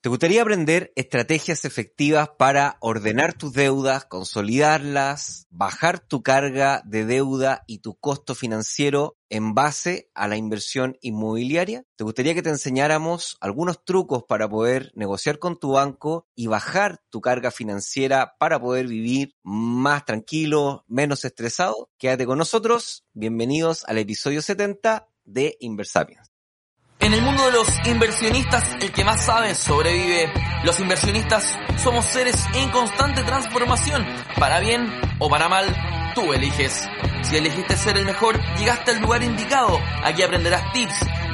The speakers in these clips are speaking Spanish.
¿Te gustaría aprender estrategias efectivas para ordenar tus deudas, consolidarlas, bajar tu carga de deuda y tu costo financiero en base a la inversión inmobiliaria? ¿Te gustaría que te enseñáramos algunos trucos para poder negociar con tu banco y bajar tu carga financiera para poder vivir más tranquilo, menos estresado? Quédate con nosotros. Bienvenidos al episodio 70 de Inversapiens. En el mundo de los inversionistas, el que más sabe sobrevive. Los inversionistas somos seres en constante transformación. Para bien o para mal, tú eliges. Si elegiste ser el mejor, llegaste al lugar indicado. Aquí aprenderás tips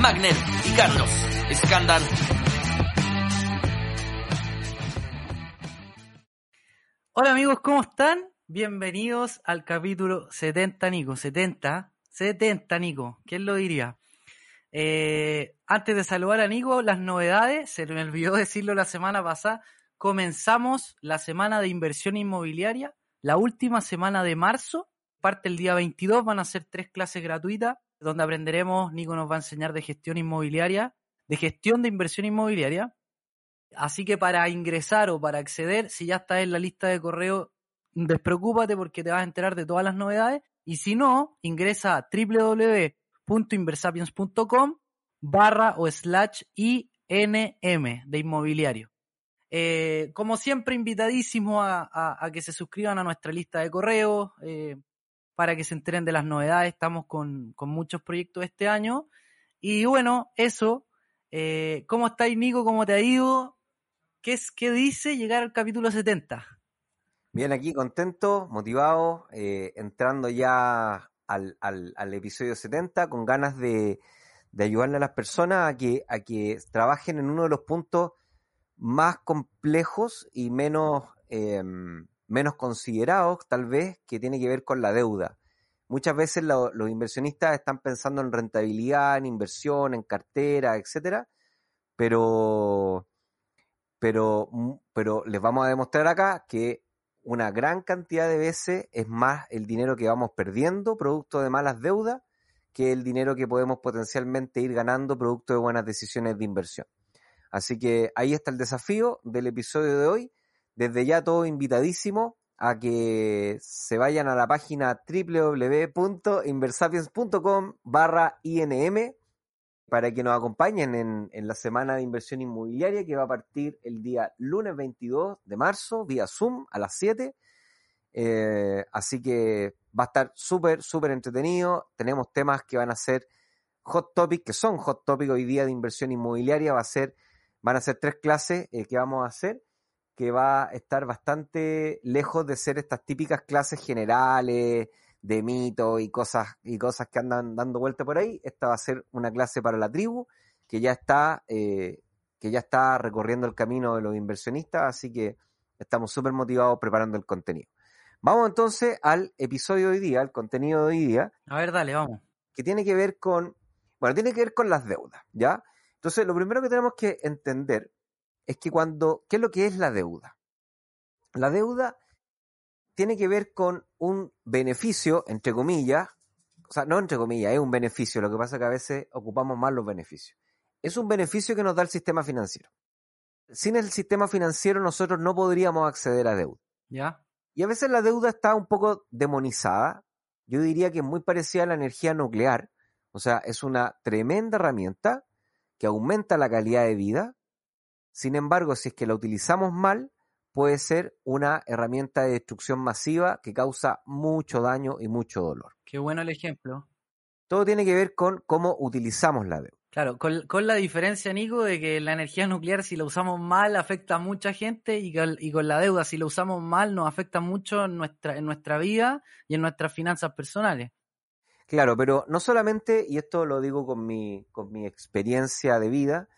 Magnet y Carlos Escandal. Hola amigos, ¿cómo están? Bienvenidos al capítulo 70, Nico. 70, 70, Nico. ¿Quién lo diría? Eh, antes de saludar a Nico, las novedades, se me olvidó decirlo la semana pasada, comenzamos la semana de inversión inmobiliaria, la última semana de marzo, parte el día 22, van a ser tres clases gratuitas, donde aprenderemos, Nico nos va a enseñar de gestión inmobiliaria, de gestión de inversión inmobiliaria, Así que para ingresar o para acceder, si ya estás en la lista de correo, despreocúpate porque te vas a enterar de todas las novedades. Y si no, ingresa a www.inversapiens.com barra o slash INM de inmobiliario. Eh, como siempre, invitadísimo a, que se suscriban a nuestra lista de correo eh, para que se enteren de las novedades. Estamos con, con muchos proyectos este año. Y bueno, eso. Eh, ¿Cómo estáis, Nico? ¿Cómo te ha ido? ¿Qué, es, ¿Qué dice llegar al capítulo 70? Bien, aquí contento, motivado, eh, entrando ya al, al, al, episodio 70 con ganas de, de, ayudarle a las personas a que, a que trabajen en uno de los puntos más complejos y menos, eh, menos considerados, tal vez, que tiene que ver con la deuda. Muchas veces lo, los inversionistas están pensando en rentabilidad, en inversión, en cartera, etcétera, pero pero, pero les vamos a demostrar acá que una gran cantidad de veces es más el dinero que vamos perdiendo producto de malas deudas que el dinero que podemos potencialmente ir ganando producto de buenas decisiones de inversión. Así que ahí está el desafío del episodio de hoy. Desde ya todo invitadísimo a que se vayan a la página www.inversapiens.com barra INM para que nos acompañen en, en, la semana de inversión inmobiliaria que va a partir el día lunes 22 de marzo vía Zoom a las 7. Eh, así que va a estar súper, súper entretenido. Tenemos temas que van a ser hot topic, que son hot topic hoy día de inversión inmobiliaria. Va a ser, van a ser tres clases eh, que vamos a hacer, que va a estar bastante lejos de ser estas típicas clases generales, de mitos y cosas, y cosas que andan dando vuelta por ahí. Esta va a ser una clase para la tribu que ya está, eh, que ya está recorriendo el camino de los inversionistas, así que estamos súper motivados preparando el contenido. Vamos entonces al episodio de hoy día, al contenido de hoy día. A ver, dale, vamos. Que tiene que ver con, bueno, tiene que ver con las deudas, ¿ya? Entonces, lo primero que tenemos que entender es que cuando, ¿qué es lo que es la deuda? La deuda tiene que ver con un beneficio, entre comillas, o sea, no entre comillas, es un beneficio, lo que pasa es que a veces ocupamos más los beneficios. Es un beneficio que nos da el sistema financiero. Sin el sistema financiero nosotros no podríamos acceder a deuda. ¿Ya? Y a veces la deuda está un poco demonizada. Yo diría que es muy parecida a la energía nuclear. O sea, es una tremenda herramienta que aumenta la calidad de vida. Sin embargo, si es que la utilizamos mal, puede ser una herramienta de destrucción masiva que causa mucho daño y mucho dolor. Qué bueno el ejemplo. Todo tiene que ver con cómo utilizamos la deuda. Claro, con, con, la diferencia, Nico, de que la energía nuclear, si la usamos mal, afecta a mucha gente y con, y con la deuda, si la usamos mal, nos afecta mucho en nuestra, en nuestra vida y en nuestras finanzas personales. Claro, pero no solamente, y esto lo digo con mi, con mi experiencia de vida,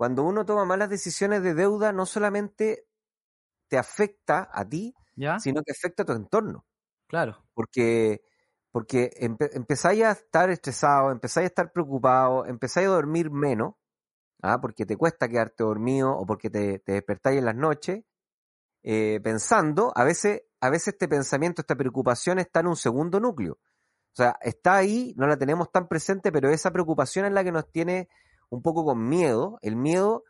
cuando uno toma malas decisiones de deuda, no solamente te afecta a ti, ¿Ya? sino que afecta a tu entorno. Claro. Porque porque empe empezáis a estar estresado, empezáis a estar preocupado, empezáis a dormir menos, ¿ah? porque te cuesta quedarte dormido o porque te, te despertáis en las noches, eh, pensando, a veces, a veces este pensamiento, esta preocupación está en un segundo núcleo. O sea, está ahí, no la tenemos tan presente, pero esa preocupación es la que nos tiene un poco con miedo. El miedo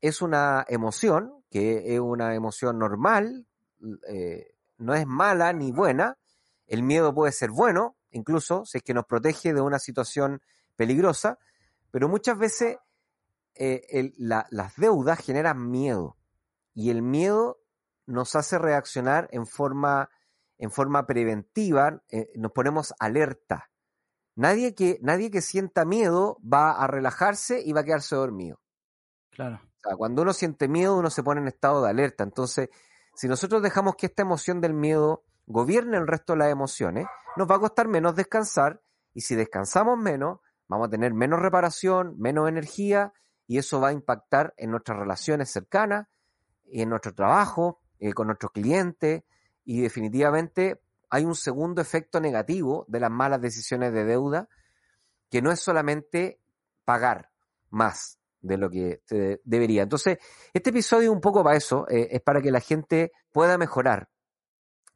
es una emoción, que es una emoción normal, eh, no es mala ni buena, el miedo puede ser bueno, incluso si es que nos protege de una situación peligrosa, pero muchas veces eh, las deudas generan miedo y el miedo nos hace reaccionar en forma, en forma preventiva, eh, nos ponemos alerta. Nadie que, nadie que sienta miedo va a relajarse y va a quedarse dormido. Claro. O sea, cuando uno siente miedo, uno se pone en estado de alerta. Entonces, si nosotros dejamos que esta emoción del miedo gobierne el resto de las emociones, nos va a costar menos descansar y si descansamos menos, vamos a tener menos reparación, menos energía y eso va a impactar en nuestras relaciones cercanas y en nuestro trabajo, eh, con nuestros clientes y definitivamente hay un segundo efecto negativo de las malas decisiones de deuda que no es solamente pagar más de lo que debería. Entonces, este episodio un poco para eso, eh, es para que la gente pueda mejorar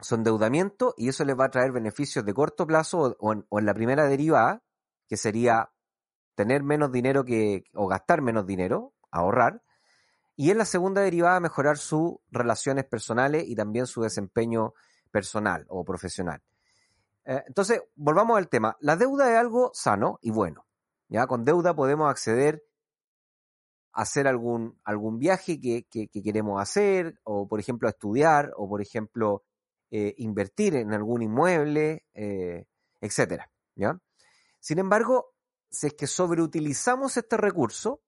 su endeudamiento y eso les va a traer beneficios de corto plazo o, en, o en la primera derivada, que sería tener menos dinero que, o gastar menos dinero, ahorrar, y en la segunda derivada mejorar sus relaciones personales y también su desempeño personal o profesional. Eh, entonces, volvamos al tema. La deuda es algo sano y bueno. ¿ya? Con deuda podemos acceder a hacer algún, algún viaje que, que, que queremos hacer, o por ejemplo a estudiar, o por ejemplo eh, invertir en algún inmueble, eh, etcétera. Sin embargo, si es que sobreutilizamos este recurso,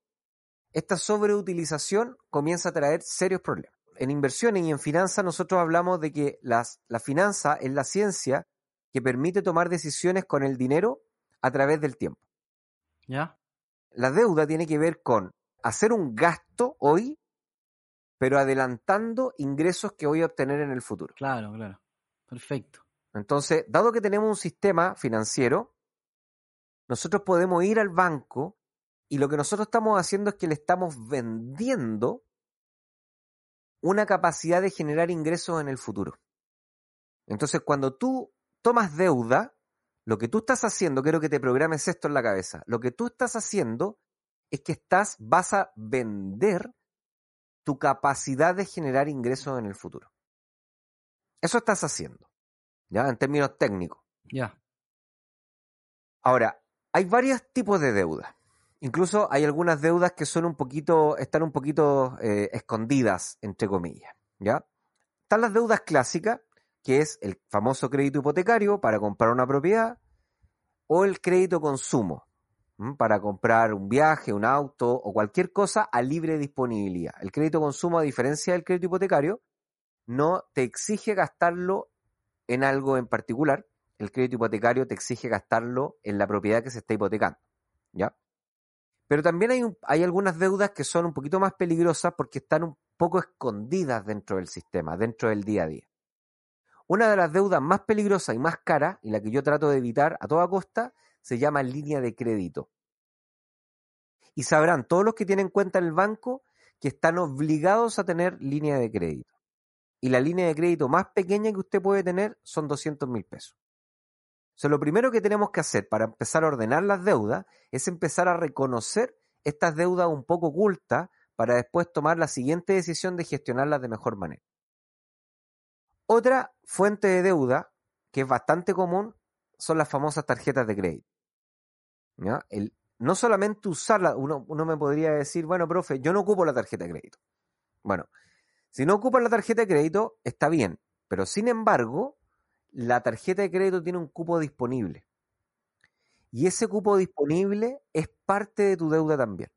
esta sobreutilización comienza a traer serios problemas. En inversiones y en finanzas nosotros hablamos de que las, la finanza es la ciencia que permite tomar decisiones con el dinero a través del tiempo. ¿Ya? La deuda tiene que ver con hacer un gasto hoy, pero adelantando ingresos que voy a obtener en el futuro. Claro, claro. Perfecto. Entonces, dado que tenemos un sistema financiero, nosotros podemos ir al banco y lo que nosotros estamos haciendo es que le estamos vendiendo una capacidad de generar ingresos en el futuro. Entonces, cuando tú tomas deuda, lo que tú estás haciendo, quiero que te programes esto en la cabeza, lo que tú estás haciendo es que estás, vas a vender tu capacidad de generar ingresos en el futuro. Eso estás haciendo, ¿ya? En términos técnicos. Ya. Ahora, hay varios tipos de deudas. Incluso hay algunas deudas que son un poquito, están un poquito eh, escondidas, entre comillas, ¿ya? Están las deudas clásicas, que es el famoso crédito hipotecario para comprar una propiedad, o el crédito consumo, para comprar un viaje, un auto o cualquier cosa a libre disponibilidad. El crédito consumo, a diferencia del crédito hipotecario, no te exige gastarlo en algo en particular. El crédito hipotecario te exige gastarlo en la propiedad que se está hipotecando. ¿Ya? Pero también hay, un, hay algunas deudas que son un poquito más peligrosas porque están un poco escondidas dentro del sistema, dentro del día a día. Una de las deudas más peligrosas y más caras, y la que yo trato de evitar a toda costa, se llama línea de crédito. Y sabrán todos los que tienen cuenta en el banco que están obligados a tener línea de crédito. Y la línea de crédito más pequeña que usted puede tener son 200 mil pesos. Lo primero que tenemos que hacer para empezar a ordenar las deudas es empezar a reconocer estas deudas un poco ocultas para después tomar la siguiente decisión de gestionarlas de mejor manera. Otra fuente de deuda que es bastante común son las famosas tarjetas de crédito. No solamente usarla, uno, uno me podría decir, bueno, profe, yo no ocupo la tarjeta de crédito. Bueno, si no ocupas la tarjeta de crédito, está bien, pero sin embargo, la tarjeta de crédito tiene un cupo disponible. Y ese cupo disponible es parte de tu deuda también.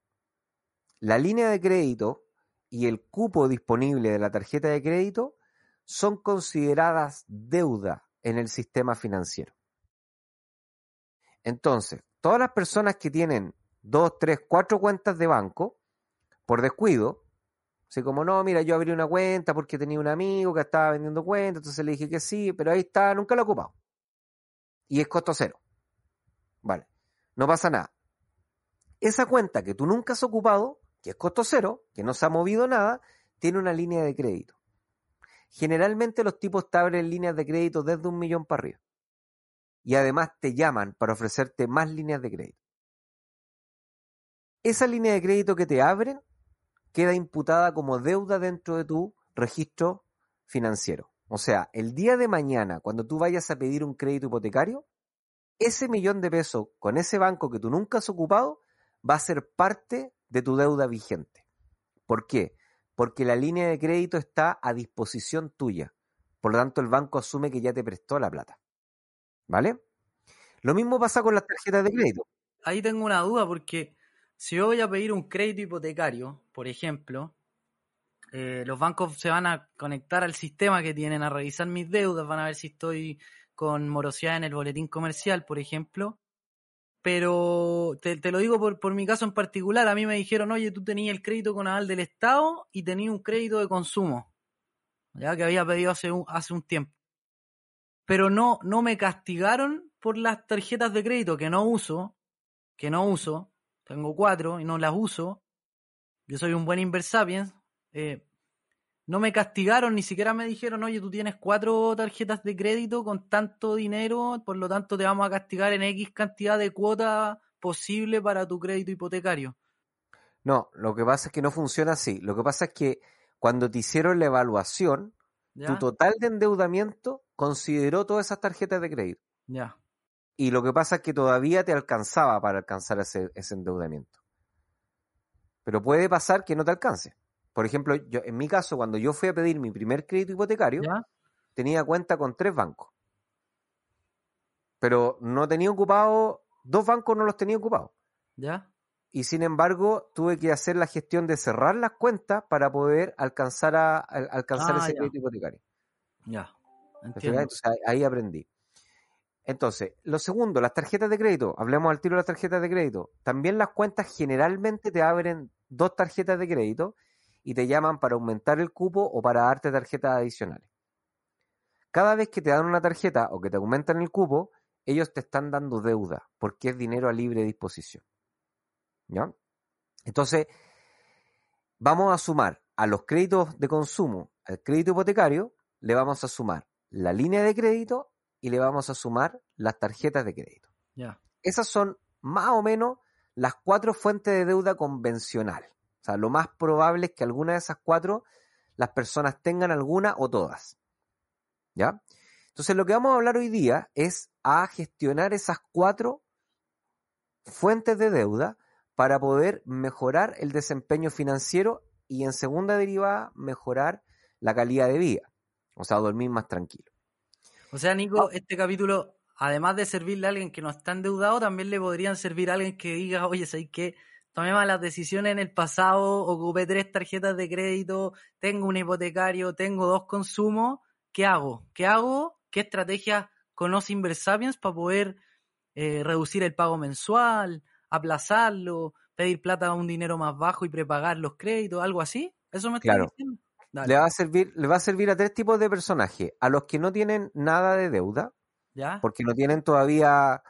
La línea de crédito y el cupo disponible de la tarjeta de crédito son consideradas deuda en el sistema financiero. Entonces, todas las personas que tienen dos, tres, cuatro cuentas de banco, por descuido, así como no, mira, yo abrí una cuenta porque tenía un amigo que estaba vendiendo cuentas, entonces le dije que sí, pero ahí está, nunca lo he ocupado. Y es costo cero. Vale, no pasa nada. Esa cuenta que tú nunca has ocupado, que es costo cero, que no se ha movido nada, tiene una línea de crédito. Generalmente los tipos te abren líneas de crédito desde un millón para arriba. Y además te llaman para ofrecerte más líneas de crédito. Esa línea de crédito que te abren queda imputada como deuda dentro de tu registro financiero. O sea, el día de mañana, cuando tú vayas a pedir un crédito hipotecario, ese millón de pesos con ese banco que tú nunca has ocupado va a ser parte de tu deuda vigente. ¿Por qué? Porque la línea de crédito está a disposición tuya. Por lo tanto, el banco asume que ya te prestó la plata. ¿Vale? Lo mismo pasa con las tarjetas de crédito. Ahí tengo una duda porque si yo voy a pedir un crédito hipotecario, por ejemplo, eh, los bancos se van a conectar al sistema que tienen a revisar mis deudas, van a ver si estoy con morosidad en el boletín comercial, por ejemplo. Pero te, lo digo por, mi caso en particular, a mí me dijeron, oye, tú tenías el crédito con aval del Estado y tenías un crédito de consumo, ya que había pedido hace un, hace un tiempo pero no, no me castigaron por las tarjetas de crédito que no uso, que no uso, tengo cuatro y no las uso, yo soy un buen inversapiens, eh, no me castigaron, ni siquiera me dijeron, oye, tú tienes cuatro tarjetas de crédito con tanto dinero, por lo tanto te vamos a castigar en X cantidad de cuota posible para tu crédito hipotecario. No, lo que pasa es que no funciona así. Lo que pasa es que cuando te hicieron la evaluación, tu total de endeudamiento consideró todas esas tarjetas de crédito. Ya. Y lo que pasa es que todavía te alcanzaba para alcanzar ese, endeudamiento. Pero puede pasar que no te alcance. Por ejemplo, yo, en mi caso, cuando yo fui a pedir mi primer crédito hipotecario, tenía cuenta con tres bancos. Pero no tenía ocupado, dos bancos no los tenía ocupados. ¿Ya? y sin embargo tuve que hacer la gestión de cerrar las cuentas para poder alcanzar a, alcanzar ah, ese crédito hipotecario. Ya. Entonces, ahí aprendí. Entonces, lo segundo, las tarjetas de crédito. Hablemos al tiro de las tarjetas de crédito. También las cuentas generalmente te abren dos tarjetas de crédito y te llaman para aumentar el cupo o para darte tarjetas adicionales. Cada vez que te dan una tarjeta o que te aumentan el cupo, ellos te están dando deuda porque es dinero a libre disposición. ¿Ya? Entonces, vamos a sumar a los créditos de consumo, al crédito hipotecario, le vamos a sumar la línea de crédito y le vamos a sumar las tarjetas de crédito. Esas son más o menos las cuatro fuentes de deuda convencional. O sea, lo más probable es que alguna de esas cuatro las personas tengan alguna o todas. ¿Ya? Entonces, lo que vamos a hablar hoy día es a gestionar esas cuatro fuentes de deuda para poder mejorar el desempeño financiero y en segunda derivada mejorar la calidad de vida, o sea, dormir más tranquilo. O sea, Nico, ah. este capítulo, además de servirle a alguien que no está endeudado, también le podrían servir a alguien que diga, oye, ¿sabes qué? Tomé malas decisiones en el pasado, ocupé tres tarjetas de crédito, tengo un hipotecario, tengo dos consumos, ¿qué hago? ¿Qué hago? ¿Qué estrategia conoce Inversapiens para poder eh, reducir el pago mensual, aplazarlo, pedir plata a un dinero más bajo y prepagar los créditos, algo así. ¿Eso me está diciendo? Le va, a servir, le va a servir a tres tipos de personajes. A los que no tienen nada de deuda, ¿Ya? porque no tienen todavía,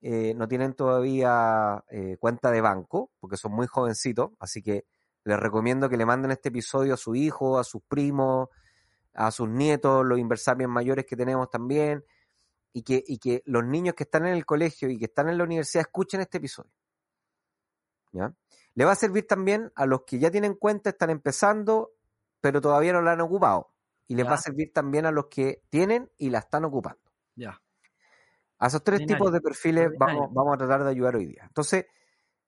eh, no tienen todavía eh, cuenta de banco, porque son muy jovencitos, así que les recomiendo que le manden este episodio a su hijo, a sus primos, a sus nietos, los inversarios mayores que tenemos también, y que, y que los niños que están en el colegio y que están en la universidad escuchen este episodio. ¿Ya? Le va a servir también a los que ya tienen cuenta, están empezando, pero todavía no la han ocupado. Y les va a servir también a los que tienen y la están ocupando. Ya. A esos tres tipos de perfiles vamos, vamos a tratar de ayudar hoy día. Entonces,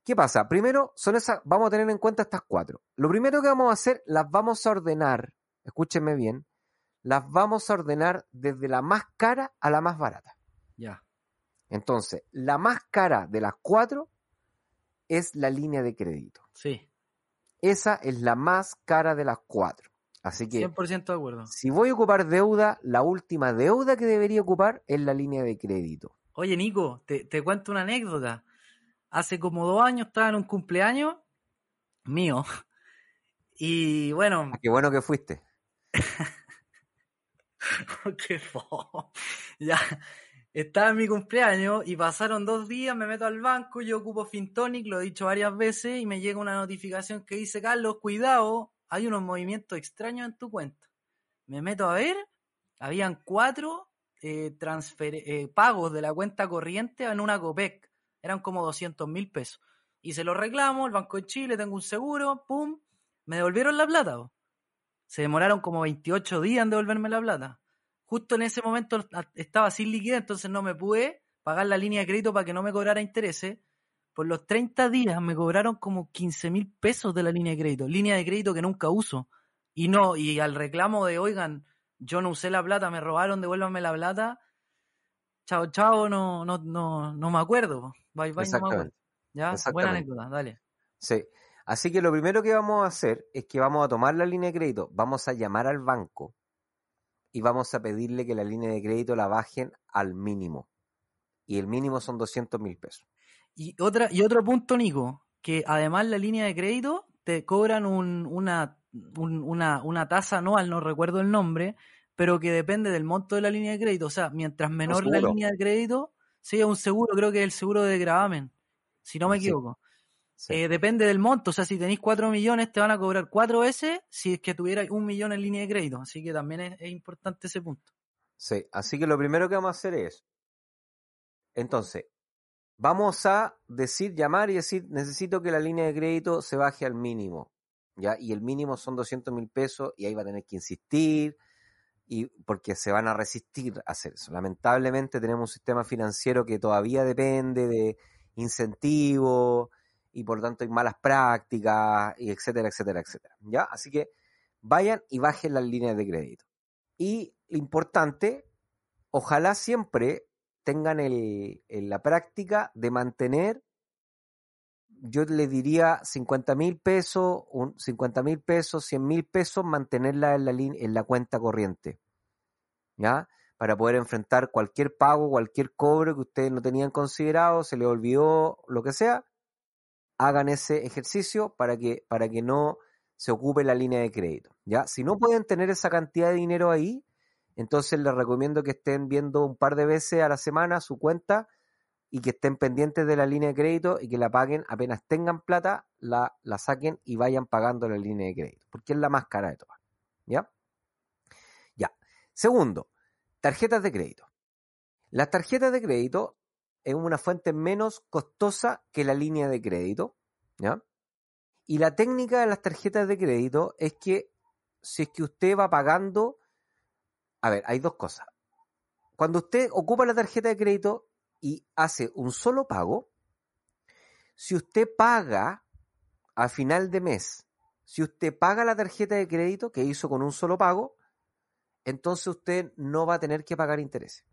¿qué pasa? Primero, son esas, vamos a tener en cuenta estas cuatro. Lo primero que vamos a hacer, las vamos a ordenar, escúchenme bien, las vamos a ordenar desde la más cara a la más barata. Ya. Entonces, la más cara de las cuatro es la línea de crédito. Sí, Esa es la más cara de las cuatro. Así que 100% de acuerdo. si voy a ocupar deuda, la última deuda que debería ocupar es la línea de crédito. Oye, Nico, te, te cuento una anécdota. Hace como dos años estaba en un cumpleaños mío. Y bueno, Ah, Qué bueno que fuiste. qué fo. Ya, estaba en mi cumpleaños y pasaron dos días, me meto al banco, yo ocupo Fintonic, lo he dicho varias veces, y me llega una notificación que dice, Carlos, cuidado, hay unos movimientos extraños en tu cuenta. Me meto a ver, habían cuatro eh, eh, pagos de la cuenta corriente en una COPEC. Eran como 200 mil pesos. Y se lo reclamo, el Banco de Chile, tengo un seguro, pum, me devolvieron la plata. Se demoraron como 28 días en devolverme la plata. Justo en ese momento a- estaba sin liquidez, entonces no me pude pagar la línea de crédito para que no me cobrara intereses. Por los 30 días me cobraron como 15 mil pesos de la línea de crédito. Línea de crédito que nunca uso. Y no, y al reclamo de, oigan, yo no usé la plata, me robaron, devuélvanme la plata. Chao, chao, no, no, no, no me acuerdo. Bye, bye, no me acuerdo. Ya, buena anécdota, dale. Sí. Así que lo primero que vamos a hacer es que vamos a tomar la línea de crédito, vamos a llamar al banco y vamos a pedirle que la línea de crédito la bajen al mínimo. Y el mínimo son 200 mil pesos. Y, otra, y otro punto, Nico, que además la línea de crédito te cobran un, una, un- una, una tasa anual, no recuerdo el nombre, pero que depende del monto de la línea de crédito. O sea, mientras menor la línea de crédito, sea un seguro, creo que es el seguro de gravamen, si no me Sí. equivoco. Sí. Eh, depende del monto, o sea, si tenéis 4 millones te van a cobrar 4 veces si es que tuvierais un millón en línea de crédito. Así que también es, es importante ese punto. Sí, así que lo primero que vamos a hacer es, entonces, vamos a decir, llamar y decir, necesito que la línea de crédito se baje al mínimo, ¿ya? Y el mínimo son 200 mil pesos y ahí va a tener que insistir, y porque se van a resistir a hacer eso. Lamentablemente tenemos un sistema financiero que todavía depende de incentivos y por tanto hay malas prácticas, y etcétera, etcétera, etcétera, ¿ya? Así que vayan y bajen las líneas de crédito. Y lo importante, ojalá siempre tengan el, en la práctica de mantener, yo le diría 50 mil pesos, un 50 mil pesos, 100 mil pesos, mantenerla en la, en la cuenta corriente, ¿ya? Para poder enfrentar cualquier pago, cualquier cobro que ustedes no tenían considerado, se les olvidó, lo que sea, hagan ese ejercicio para que, para que no se ocupe la línea de crédito, ¿ya? Si no pueden tener esa cantidad de dinero ahí, entonces les recomiendo que estén viendo un par de veces a la semana su cuenta y que estén pendientes de la línea de crédito y que la paguen apenas tengan plata, la, la saquen y vayan pagando la línea de crédito, porque es la más cara de todas. ¿Ya? Ya. Segundo, tarjetas de crédito. Las tarjetas de crédito es una fuente menos costosa que la línea de crédito. ¿Ya? Y la técnica de las tarjetas de crédito es que si es que usted va pagando a ver, hay dos cosas. Cuando usted ocupa la tarjeta de crédito y hace un solo pago, si usted paga a final de mes, si usted paga la tarjeta de crédito que hizo con un solo pago, entonces usted no va a tener que pagar intereses.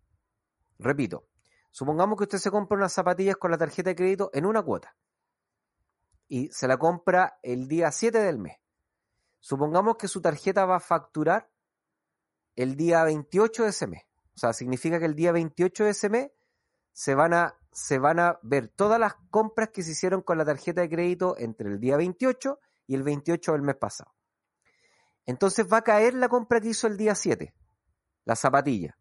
Repito, supongamos que usted se compra unas zapatillas con la tarjeta de crédito en una cuota y se la compra el día 7 del mes. Supongamos que su tarjeta va a facturar el día 28 de ese mes. O sea, significa que el día 28 de ese mes se van a, se van a ver todas las compras que se hicieron con la tarjeta de crédito entre el día 28 y el 28 del mes pasado. Entonces va a caer la compra que hizo el día 7, la zapatilla.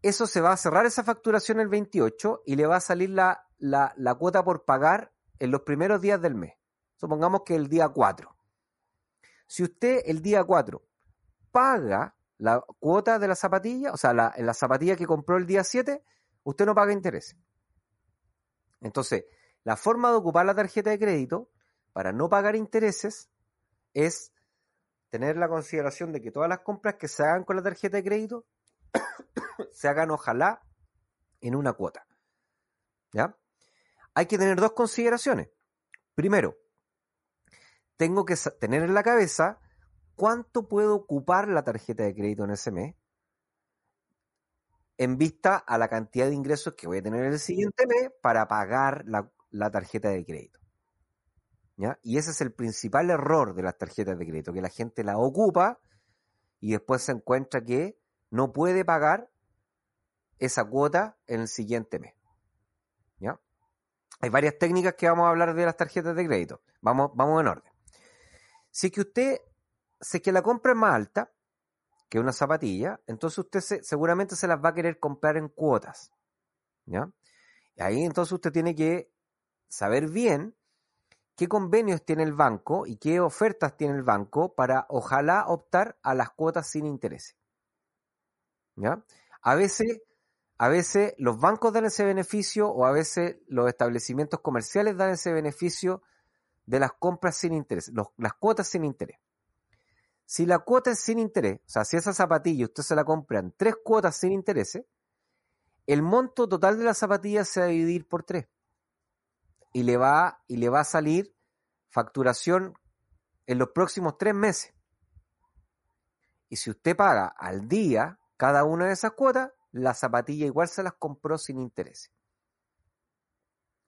Eso se va a cerrar esa facturación el 28 y le va a salir la, la, la cuota por pagar en los primeros días del mes. Supongamos que el día 4. Si usted el día 4 paga la cuota de la zapatilla, o sea, la, la zapatilla que compró el día 7, usted no paga interés. Entonces, la forma de ocupar la tarjeta de crédito para no pagar intereses es tener la consideración de que todas las compras que se hagan con la tarjeta de crédito se hagan ojalá en una cuota. ¿Ya? Hay que tener dos consideraciones. Primero, tengo que tener en la cabeza cuánto puedo ocupar la tarjeta de crédito en ese mes. en vista a la cantidad de ingresos que voy a tener el siguiente mes para pagar la, tarjeta de crédito. Y ese es el principal error de las tarjetas de crédito, que la gente la ocupa y después se encuentra que no puede pagar esa cuota en el siguiente mes. ¿Ya? Hay varias técnicas que vamos a hablar de las tarjetas de crédito. Vamos, vamos en orden. Si que usted, si es que la compra es más alta que una zapatilla, entonces usted seguramente se las va a querer comprar en cuotas. ¿Ya? Y ahí entonces usted tiene que saber bien qué convenios tiene el banco y qué ofertas tiene el banco para ojalá optar a las cuotas sin interés. ¿Ya? A veces, a veces los bancos dan ese beneficio o a veces los establecimientos comerciales dan ese beneficio de las compras sin interés, las cuotas sin interés. Si la cuota es sin interés, o sea, si esa zapatilla usted se la compra en tres cuotas sin interés, el monto total de la zapatilla se va a dividir por tres y le va, y le va a salir facturación en los próximos tres meses. Y si usted paga al día cada una de esas cuotas, la zapatilla igual se las compró sin interés.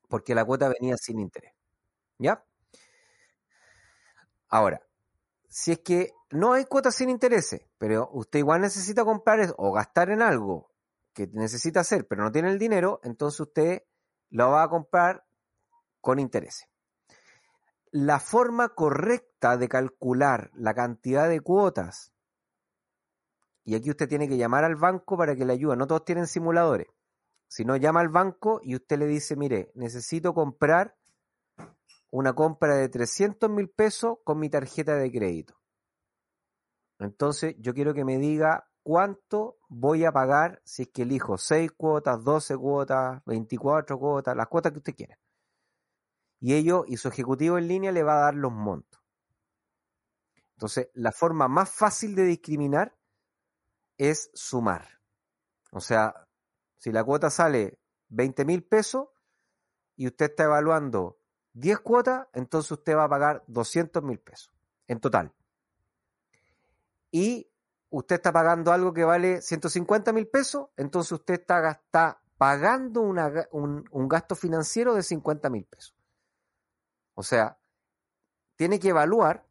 Porque la cuota venía sin interés. ¿Ya? Ahora, si es que no hay cuotas sin interés, pero usted igual necesita comprar o gastar en algo que necesita hacer, pero no tiene el dinero, entonces usted lo va a comprar con interés. La forma correcta de calcular la cantidad de cuotas, y aquí usted tiene que llamar al banco para que le ayude, no todos tienen simuladores, si no llama al banco y usted le dice, mire, necesito comprar una compra de 300 mil pesos con mi tarjeta de crédito. Entonces yo quiero que me diga cuánto voy a pagar si es que elijo 6 cuotas, 12 cuotas, 24 cuotas, las cuotas que usted quiera y ello y su ejecutivo en línea le va a dar los montos. Entonces, la forma más fácil de discriminar es sumar. O sea, si la cuota sale 20 mil pesos y usted está evaluando 10 cuotas, entonces usted va a pagar 200 mil pesos en total. Y usted está pagando algo que vale 150 mil pesos, entonces usted está, pagando un, un gasto financiero de 50 mil pesos. O sea, tiene que evaluar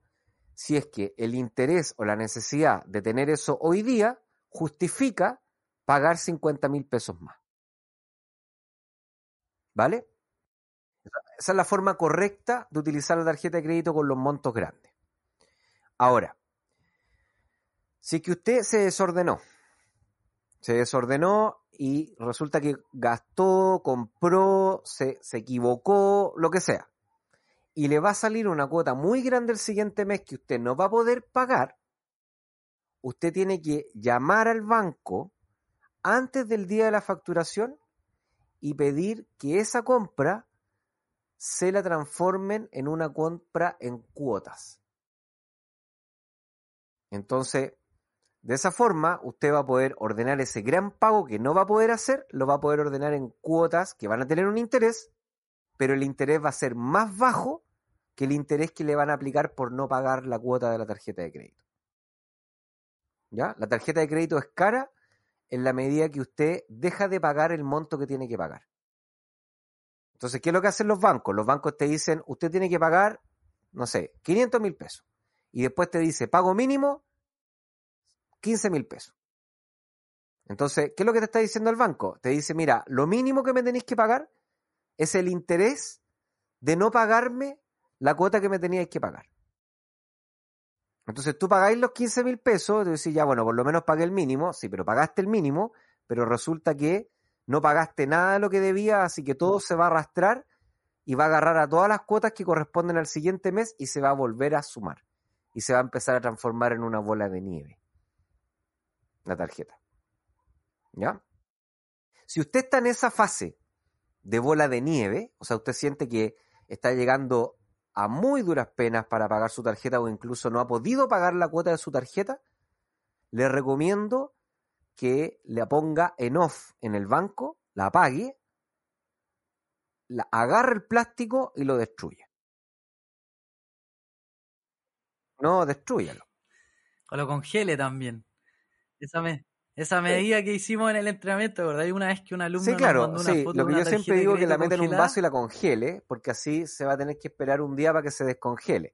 si es que el interés o la necesidad de tener eso hoy día justifica pagar 50 mil pesos más. ¿Vale? Esa es la forma correcta de utilizar la tarjeta de crédito con los montos grandes. Ahora, si que usted se desordenó, se desordenó y resulta que gastó, compró, se, se equivocó, lo que sea y le va a salir una cuota muy grande el siguiente mes que usted no va a poder pagar, usted tiene que llamar al banco antes del día de la facturación y pedir que esa compra se la transformen en una compra en cuotas. Entonces, de esa forma, usted va a poder ordenar ese gran pago que no va a poder hacer, lo va a poder ordenar en cuotas que van a tener un interés, pero el interés va a ser más bajo que el interés que le van a aplicar por no pagar la cuota de la tarjeta de crédito. ¿Ya? La tarjeta de crédito es cara en la medida que usted deja de pagar el monto que tiene que pagar. Entonces, ¿qué es lo que hacen los bancos? Los bancos te dicen, usted tiene que pagar, no sé, 500 mil pesos. Y después te dice, pago mínimo 15 mil pesos. Entonces, ¿qué es lo que te está diciendo el banco? Te dice, mira, lo mínimo que me tenéis que pagar es el interés de no pagarme la cuota que me teníais que pagar. Entonces tú pagáis los 15 mil pesos, y decís, ya bueno, por lo menos pagué el mínimo, sí, pero pagaste el mínimo, pero resulta que no pagaste nada de lo que debía, así que todo se va a arrastrar y va a agarrar a todas las cuotas que corresponden al siguiente mes y se va a volver a sumar. Y se va a empezar a transformar en una bola de nieve. La tarjeta. ¿Ya? Si usted está en esa fase de bola de nieve, o sea, usted siente que está llegando a muy duras penas para pagar su tarjeta o incluso no ha podido pagar la cuota de su tarjeta, le recomiendo que le ponga en off en el banco, la apague, la, agarre el plástico y lo destruya. No, destruyalo. O lo congele también. Esa, Esa medida que hicimos en el entrenamiento, ¿verdad? Hay una vez que un alumno Sí, nos claro, mandó una sí. foto Lo que yo siempre digo es que la meta en un vaso y la congele, porque así se va a tener que esperar un día para que se descongele.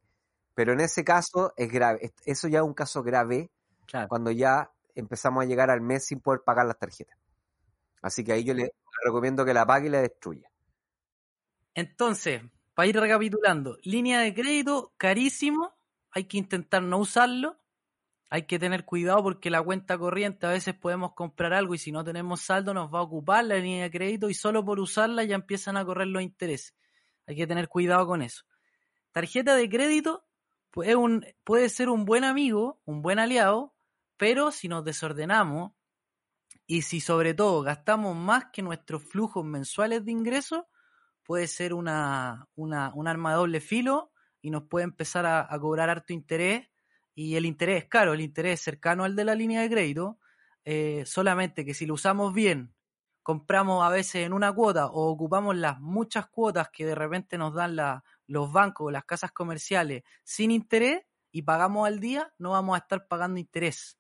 Pero en ese caso es grave. Es- Eso ya es un caso grave Claro. cuando ya empezamos a llegar al mes sin poder pagar las tarjetas. Así que ahí yo le recomiendo que la apague y la destruya. Entonces, para ir recapitulando, línea de crédito carísimo, hay que intentar no usarlo, hay que tener cuidado porque la cuenta corriente a veces podemos comprar algo y si no tenemos saldo nos va a ocupar la línea de crédito y solo por usarla ya empiezan a correr los intereses. Hay que tener cuidado con eso. Tarjeta de crédito puede, un- puede ser un buen amigo, un buen aliado, pero si nos desordenamos y si sobre todo gastamos más que nuestros flujos mensuales de ingresos, puede ser una, una- un arma de doble filo y nos puede empezar a, cobrar harto interés. Y el interés es caro, el interés cercano al de la línea de crédito, eh, solamente que si lo usamos bien, compramos a veces en una cuota o ocupamos las muchas cuotas que de repente nos dan los bancos o las casas comerciales sin interés y pagamos al día, no vamos a estar pagando interés.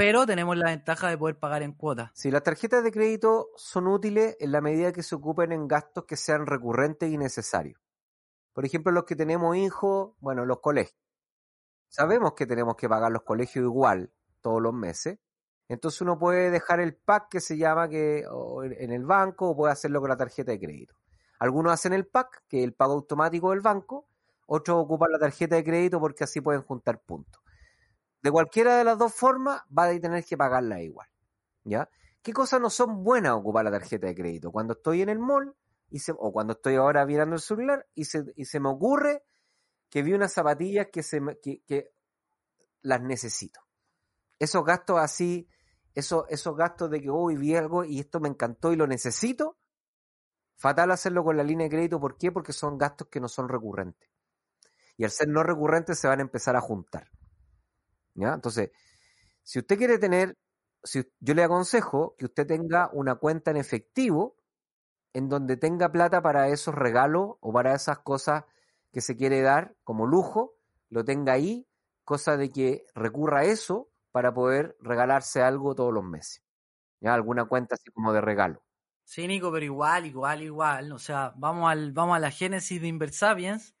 Pero tenemos la ventaja de poder pagar en cuotas. Si las tarjetas de crédito son útiles en la medida que se ocupen en gastos que sean recurrentes y necesarios. Por ejemplo, los que tenemos hijos, bueno, los colegios. Sabemos que tenemos que pagar los colegios igual todos los meses. Entonces uno puede dejar el pack que se llama que en el banco o puede hacerlo con la tarjeta de crédito. Algunos hacen el pack, que es el pago automático del banco, otros ocupan la tarjeta de crédito porque así pueden juntar puntos. De cualquiera de las dos formas, va a tener que pagarla igual. ¿Ya? ¿Qué cosas no son buenas ocupar la tarjeta de crédito? Cuando estoy en el mall y se- o cuando estoy ahora mirando el celular y se, y se me ocurre que vi unas zapatillas que, se que, que las necesito. Esos gastos así, esos, esos gastos de que hoy vi algo y esto me encantó y lo necesito, fatal hacerlo con la línea de crédito. ¿Por qué? Porque son gastos que no son recurrentes. Y al ser no recurrentes se van a empezar a juntar. Entonces, si usted quiere tener, si, yo le aconsejo que usted tenga una cuenta en efectivo en donde tenga plata para esos regalos o para esas cosas que se quiere dar como lujo, lo tenga ahí, cosa de que recurra a eso para poder regalarse algo todos los meses. ¿Ya? Alguna cuenta así como de regalo. Sí, Nico, pero igual, igual, igual. O sea, vamos, al, vamos a la génesis de Inversapiens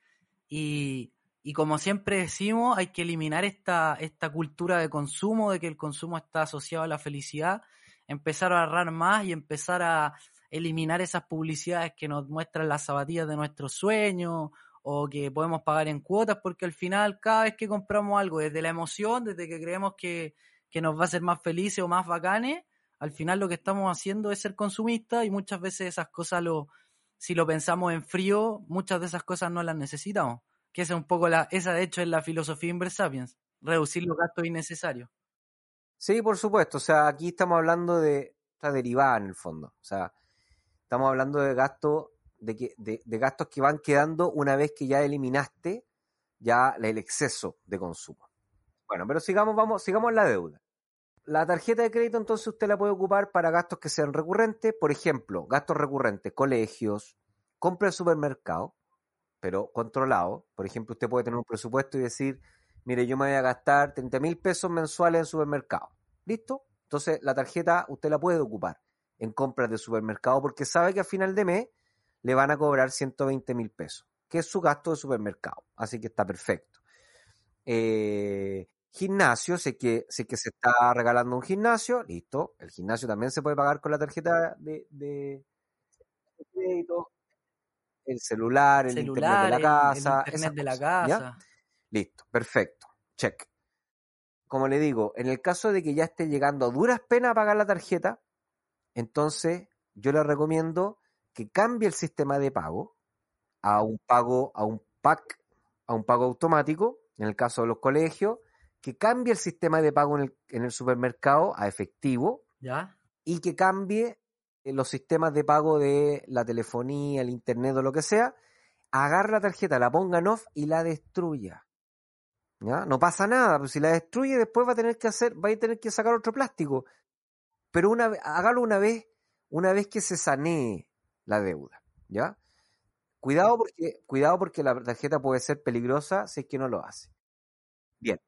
y, y como siempre decimos, hay que eliminar esta, esta cultura de consumo, de que el consumo está asociado a la felicidad, empezar a ahorrar más y empezar a eliminar esas publicidades que nos muestran las zapatillas de nuestros sueños o que podemos pagar en cuotas, porque al final cada vez que compramos algo, desde la emoción, desde que creemos que, que nos va a hacer más felices o más bacanes, al final lo que estamos haciendo es ser consumistas y muchas veces esas cosas, lo, si lo pensamos en frío, muchas de esas cosas no las necesitamos. Que esa es un poco la, esa de hecho es la filosofía Inversapiens, reducir los gastos innecesarios. Sí, por supuesto. O sea, aquí estamos hablando de esta derivada en el fondo. O sea, estamos hablando de gastos de, que, de, de gastos que van quedando una vez que ya eliminaste ya el exceso de consumo. Bueno, pero sigamos, vamos, sigamos en la deuda. La tarjeta de crédito entonces usted la puede ocupar para gastos que sean recurrentes, por ejemplo, gastos recurrentes, colegios, compra de supermercado, pero controlado. Por ejemplo, usted puede tener un presupuesto y decir, mire, yo me voy a gastar 30 mil pesos mensuales en supermercado. ¿Listo? Entonces la tarjeta usted la puede ocupar en compras de supermercado porque sabe que a final de mes le van a cobrar 120 mil pesos, que es su gasto de supermercado. Así que está perfecto. Eh, gimnasio, sé que, sé que se está regalando un gimnasio, listo. El gimnasio también se puede pagar con la tarjeta de, de- de crédito. El celular, el Celular, internet de la el- casa. el, esas internet de la cosas, ¿ya? casa. Listo, perfecto. Check. Como le digo, en el caso de que ya esté llegando a duras penas a pagar la tarjeta, entonces yo le recomiendo que cambie el sistema de pago a un pago, a un pack, a un pago automático, en el caso de los colegios, que cambie el sistema de pago en el, en el supermercado a efectivo ¿Ya? y que cambie los sistemas de pago de la telefonía, el internet o lo que sea, agarre la tarjeta, la ponga en off y la destruya. ¿Ya? No pasa nada, pues si la destruye después va a tener que hacer, va a tener que sacar otro plástico. Pero una hágalo una vez, una vez que se sanee la deuda, ¿ya? Cuidado porque, cuidado porque la tarjeta puede ser peligrosa si es que no lo hace. Bien.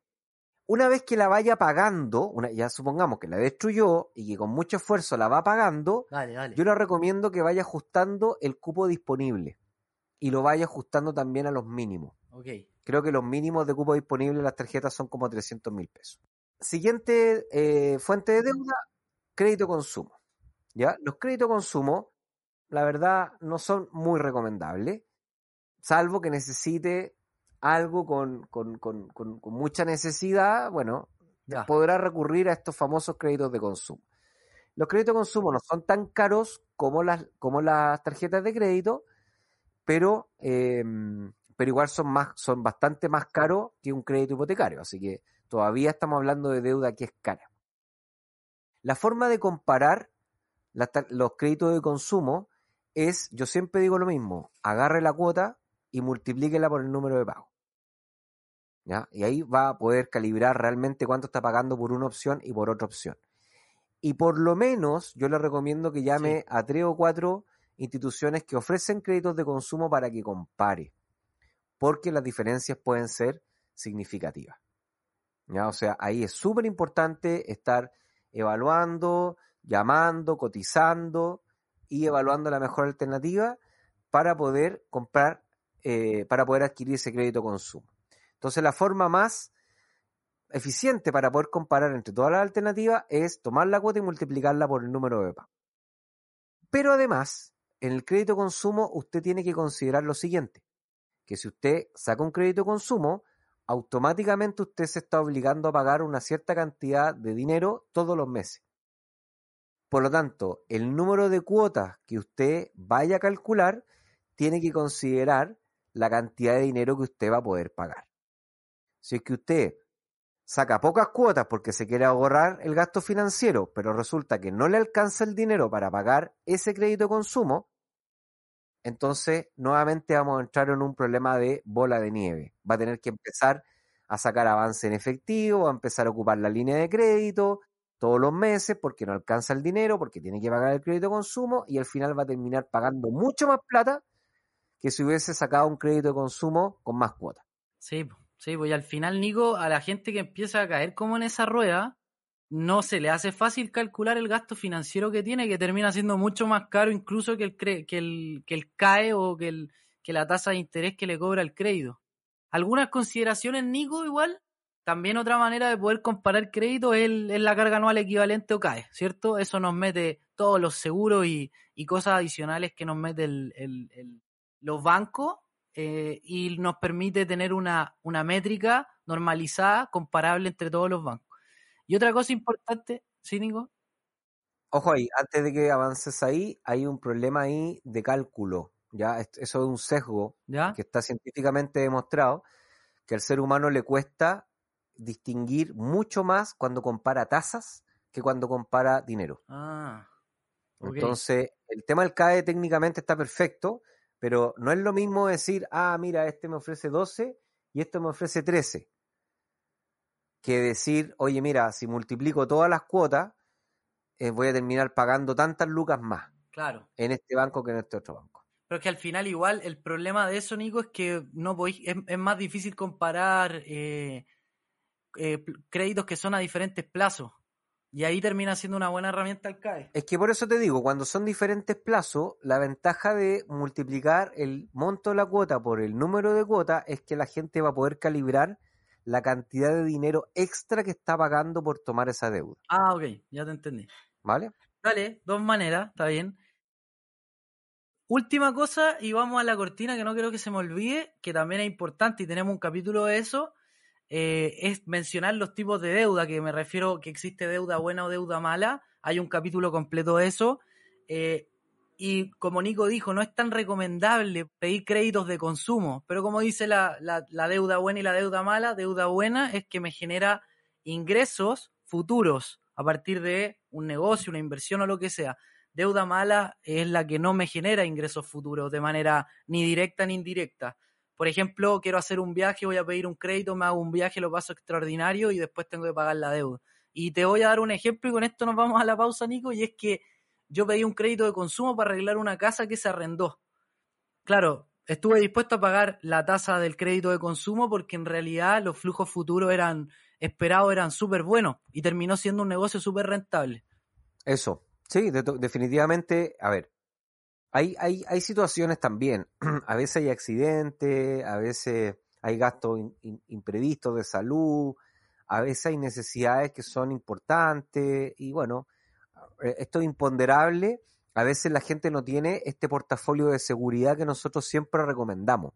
Una vez que la vaya pagando, una, ya supongamos que la destruyó y que con mucho esfuerzo la va pagando, Dale, dale. yo le recomiendo que vaya ajustando el cupo disponible y lo vaya ajustando también a los mínimos. Ok. Creo que los mínimos de cupo disponible en las tarjetas son como 300 mil pesos. Siguiente eh, fuente de deuda, crédito consumo. ¿Ya? Los créditos consumo, la verdad, no son muy recomendables, salvo que necesite algo con, con- con- con- mucha necesidad, bueno, Ya. podrá recurrir a estos famosos créditos de consumo. Los créditos de consumo no son tan caros como las, como las tarjetas de crédito, pero, eh, pero igual son, más, son bastante más caros que un crédito hipotecario, así que todavía estamos hablando de deuda que es cara. La forma de comparar los créditos de consumo es, yo siempre digo lo mismo, agarre la cuota y multiplíquela por el número de pago. ¿Ya? Y ahí va a poder calibrar realmente cuánto está pagando por una opción y por otra opción. Y por lo menos yo le recomiendo que llame Sí. a tres o cuatro instituciones que ofrecen créditos de consumo para que compare, porque las diferencias pueden ser significativas. ¿Ya? O sea, ahí es súper importante estar evaluando, llamando, cotizando y evaluando la mejor alternativa para poder comprar, eh, para poder adquirir ese crédito de consumo. Entonces, la forma más eficiente para poder comparar entre todas las alternativas es tomar la cuota y multiplicarla por el número de pago. Pero además, en el crédito consumo, usted tiene que considerar lo siguiente, que si usted saca un crédito consumo, automáticamente usted se está obligando a pagar una cierta cantidad de dinero todos los meses. Por lo tanto, el número de cuotas que usted vaya a calcular tiene que considerar la cantidad de dinero que usted va a poder pagar. Si es que usted saca pocas cuotas porque se quiere ahorrar el gasto financiero, pero resulta que no le alcanza el dinero para pagar ese crédito de consumo, entonces nuevamente vamos a entrar en un problema de bola de nieve. Va a tener que empezar a sacar avance en efectivo, va a empezar a ocupar la línea de crédito todos los meses porque no alcanza el dinero, porque tiene que pagar el crédito de consumo y al final va a terminar pagando mucho más plata que si hubiese sacado un crédito de consumo con más cuotas. Sí, sí, pues al final, Nico, a la gente que empieza a caer como en esa rueda, no se le hace fácil calcular el gasto financiero que tiene, que termina siendo mucho más caro incluso que el, que el, que el CAE o que, el, que la tasa de interés que le cobra el crédito. Algunas consideraciones, Nico, igual. También otra manera de poder comparar crédito es, la carga anual equivalente o CAE, ¿cierto? Eso nos mete todos los seguros y, y cosas adicionales que nos mete el- el- los bancos eh, y nos permite tener una, una métrica normalizada, comparable entre todos los bancos. Y otra cosa importante, ¿sí, Nico? Ojo ahí, antes de que avances ahí, hay un problema ahí de cálculo. ¿ya? Es- Eso es un sesgo ¿Ya? que está científicamente demostrado que al ser humano le cuesta distinguir mucho más cuando compara tasas que cuando compara dinero. Ah. Entonces, el tema del CAE técnicamente está perfecto, pero no es lo mismo decir, ah, mira, este me ofrece 12 y este me ofrece 13, que decir, oye, mira, si multiplico todas las cuotas, eh, voy a terminar pagando tantas lucas más claro. en este banco que en este otro banco. Pero es que al final igual el problema de eso, Nico, es que no podéis, es, es más difícil comparar eh, eh, créditos que son a diferentes plazos. Y ahí termina siendo una buena herramienta el CAE. Es que por eso te digo, cuando son diferentes plazos, la ventaja de multiplicar el monto de la cuota por el número de cuotas es que la gente va a poder calibrar la cantidad de dinero extra que está pagando por tomar esa deuda. Ah, ok, ya te entendí. ¿Vale? Dale, dos maneras, está bien. Última cosa, y vamos a la cortina que no quiero que se me olvide, que también es importante y tenemos un capítulo de eso, eh, es mencionar los tipos de deuda, que me refiero que existe deuda buena o deuda mala. Hay un capítulo completo de eso. eh, y como Nico dijo, no es tan recomendable pedir créditos de consumo, pero como dice la, la- la deuda buena y la deuda mala, deuda buena es que me genera ingresos futuros a partir de un negocio, una inversión o lo que sea. Deuda mala es la que no me genera ingresos futuros de manera ni directa ni indirecta. Por ejemplo, quiero hacer un viaje, voy a pedir un crédito, me hago un viaje, lo paso extraordinario y después tengo que pagar la deuda. Y te voy a dar un ejemplo y con esto nos vamos a la pausa, Nico, y es que yo pedí un crédito de consumo para arreglar una casa que se arrendó. Claro, estuve dispuesto a pagar la tasa del crédito de consumo porque en realidad los flujos futuros eran esperados, eran súper buenos y terminó siendo un negocio súper rentable. Eso, sí, definitivamente, a ver, hay, hay, hay situaciones también, a veces hay accidentes, a veces hay gastos imprevistos de salud, a veces hay necesidades que son importantes y bueno, eh, esto es imponderable a veces la gente no tiene este portafolio de seguridad que nosotros siempre recomendamos.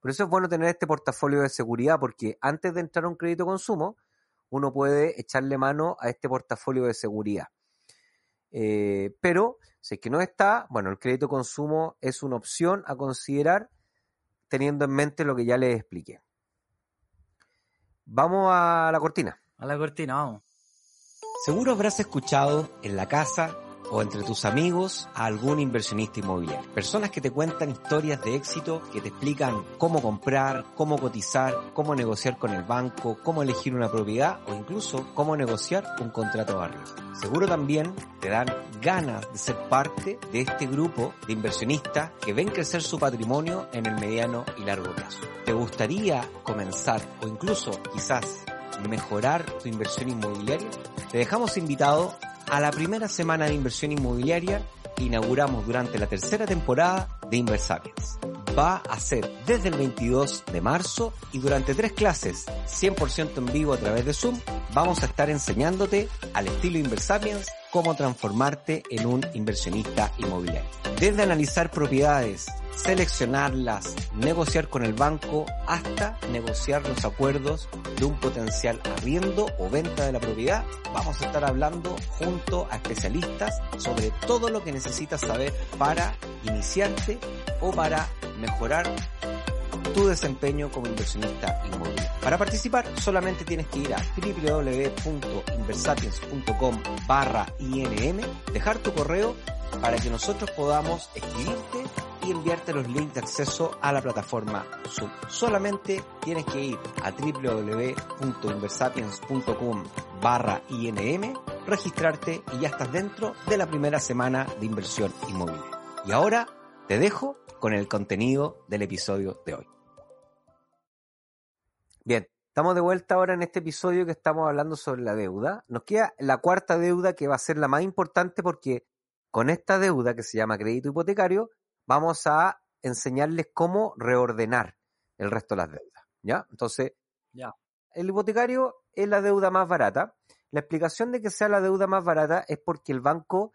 Por eso es bueno tener este portafolio de seguridad porque antes de entrar a un crédito consumo, uno puede echarle mano a este portafolio de seguridad. Eh, pero si es que no está, bueno, el crédito consumo es una opción a considerar teniendo en mente lo que ya les expliqué. Vamos a la cortina. A la cortina, vamos. Seguro habrás escuchado en la casa o entre tus amigos a algún inversionista inmobiliario. Personas que te cuentan historias de éxito, que te explican cómo comprar, cómo cotizar, cómo negociar con el banco, cómo elegir una propiedad o incluso cómo negociar un contrato de arriendo. Seguro también te dan ganas de ser parte de este grupo de inversionistas que ven crecer su patrimonio en el mediano y largo plazo. ¿Te gustaría comenzar o incluso quizás mejorar tu inversión inmobiliaria? Te dejamos invitado a la primera semana de inversión inmobiliaria que inauguramos durante la tercera temporada de Inversapiens. Va a ser desde el 22 de marzo y durante tres clases 100% en vivo a través de Zoom vamos a estar enseñándote al estilo Inversapiens cómo transformarte en un inversionista inmobiliario. Desde analizar propiedades, seleccionarlas, negociar con el banco, hasta negociar los acuerdos de un potencial arriendo o venta de la propiedad, vamos a estar hablando junto a especialistas sobre todo lo que necesitas saber para iniciarte o para mejorar tu desempeño como inversionista inmobiliario. Para participar solamente tienes que ir a www.inversapiens.com barra INM, dejar tu correo para que nosotros podamos escribirte y enviarte los links de acceso a la plataforma Zoom. Solamente tienes que ir a www.inversapiens.com barra INM, registrarte y ya estás dentro de la primera semana de inversión inmobiliaria. Y ahora te dejo con el contenido del episodio de hoy. Bien, estamos de vuelta ahora en este episodio que estamos hablando sobre la deuda. Nos queda la cuarta deuda que va a ser la más importante porque con esta deuda que se llama crédito hipotecario vamos a enseñarles cómo reordenar el resto de las deudas. ¿Ya? Entonces, ya. el hipotecario es la deuda más barata. La explicación de que sea la deuda más barata es porque el banco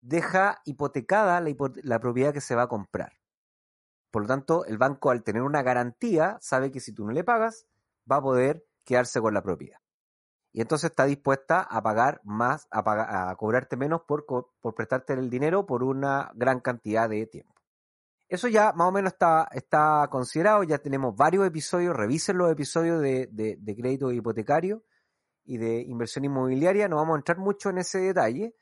deja hipotecada la, la propiedad que se va a comprar. Por lo tanto, el banco al tener una garantía sabe que si tú no le pagas, va a poder quedarse con la propiedad. Y entonces está dispuesta a pagar más, a, a cobrarte menos por, por prestarte el dinero por una gran cantidad de tiempo. Eso ya más o menos está, está considerado, ya tenemos varios episodios, revisen los episodios de, de, de crédito hipotecario y de inversión inmobiliaria, no vamos a entrar mucho en ese detalle,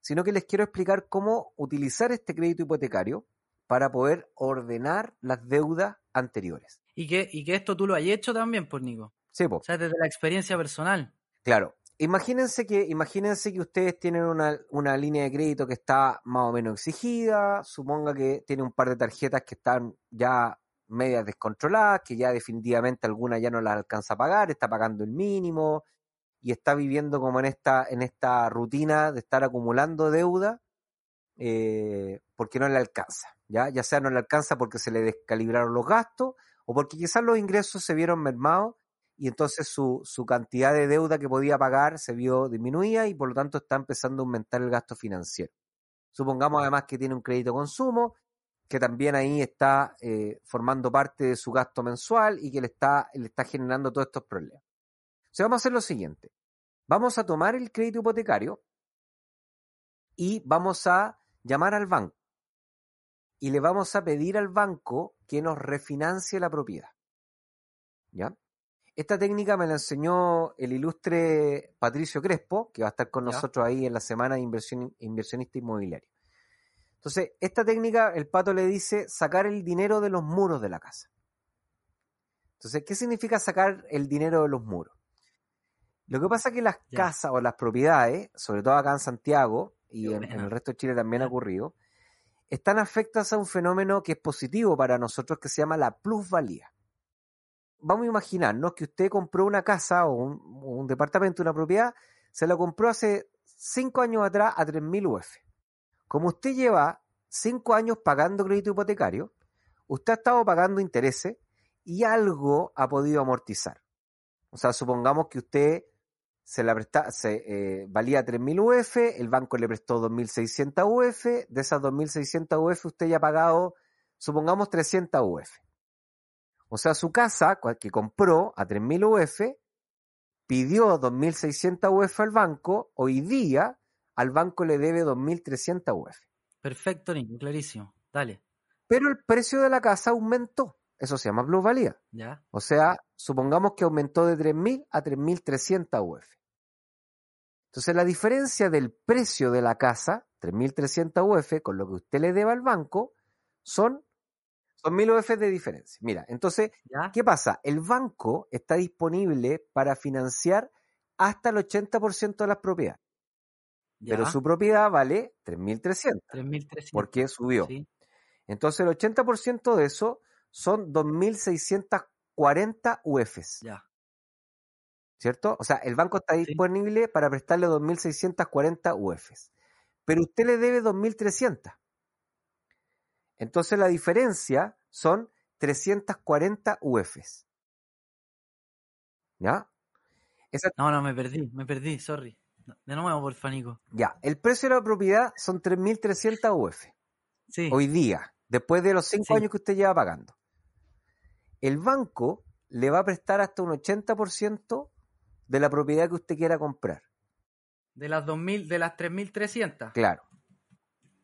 sino que les quiero explicar cómo utilizar este crédito hipotecario para poder ordenar las deudas anteriores. Y que, y que esto tú lo hayas hecho también, pues Nico. Sí, pues. O sea, desde la experiencia personal. Claro. Imagínense que, imagínense que ustedes tienen una, una, línea de crédito que está más o menos exigida, suponga que tiene un par de tarjetas que están ya medias descontroladas, que ya definitivamente alguna ya no las alcanza a pagar, está pagando el mínimo y está viviendo como en esta, en esta rutina de estar acumulando deuda eh, porque no le alcanza, ¿ya? ya sea no le alcanza porque se le descalibraron los gastos o porque quizás los ingresos se vieron mermados y entonces su, su cantidad de deuda que podía pagar se vio disminuida y por lo tanto está empezando a aumentar el gasto financiero. Supongamos además que tiene un crédito consumo, que también ahí está eh, formando parte de su gasto mensual y que le está, le está generando todos estos problemas. O sea, vamos a hacer lo siguiente. Vamos a tomar el crédito hipotecario y vamos a llamar al banco y le vamos a pedir al banco que nos refinancie la propiedad. ¿Ya? Esta técnica me la enseñó el ilustre Patricio Crespo, que va a estar con Ya. nosotros ahí en la semana de inversión, inversionista inmobiliario. Entonces, esta técnica, el pato le dice sacar el dinero de los muros de la casa. Entonces, ¿qué significa sacar el dinero de los muros? Lo que pasa es que las Ya. casas o las propiedades, sobre todo acá en Santiago y en, el resto de Chile también ha ocurrido, están afectas a un fenómeno que es positivo para nosotros que se llama la plusvalía. Vamos a imaginarnos que usted compró una casa o un, departamento, una propiedad, se la compró hace cinco años atrás a 3.000 UF. Como usted lleva cinco años pagando crédito hipotecario, usted ha estado pagando intereses y algo ha podido amortizar. O sea, supongamos que usted se la presta, se, eh, valía 3.000 UF, el banco le prestó 2.600 UF, de esas 2.600 UF usted ya ha pagado, supongamos, 300 UF. O sea, su casa que compró a 3.000 UF, pidió 2.600 UF al banco, hoy día al banco le debe 2.300 UF. Perfecto, Nico, clarísimo. Dale. Pero el precio de la casa aumentó. Eso se llama plusvalía. Ya. O sea, supongamos que aumentó de 3.000 a 3.300 UF. Entonces, la diferencia del precio de la casa, 3.300 UF, con lo que usted le deba al banco, son, son 1.000 UF de diferencia. Mira, entonces, ¿Ya? ¿qué pasa? El banco está disponible para financiar hasta el 80% de las propiedades. Ya. Pero su propiedad vale 3.300 3.300. porque subió. Sí. Entonces, el 80% de eso son 2.640 UFs. Ya. ¿cierto? O sea, el banco está Sí. disponible para prestarle 2.640 UFs, pero usted le debe 2.300. Entonces la diferencia son 340 UFs. ¿Ya? Esa- No, no, me perdí, me perdí, sorry. De nuevo, por Nico. ya, el precio de la propiedad son 3.300 UF Sí. hoy día, después de los 5 Sí. años que usted lleva pagando. El banco le va a prestar hasta un 80% de la propiedad que usted quiera comprar. De las 2000, de las 3.300, Claro.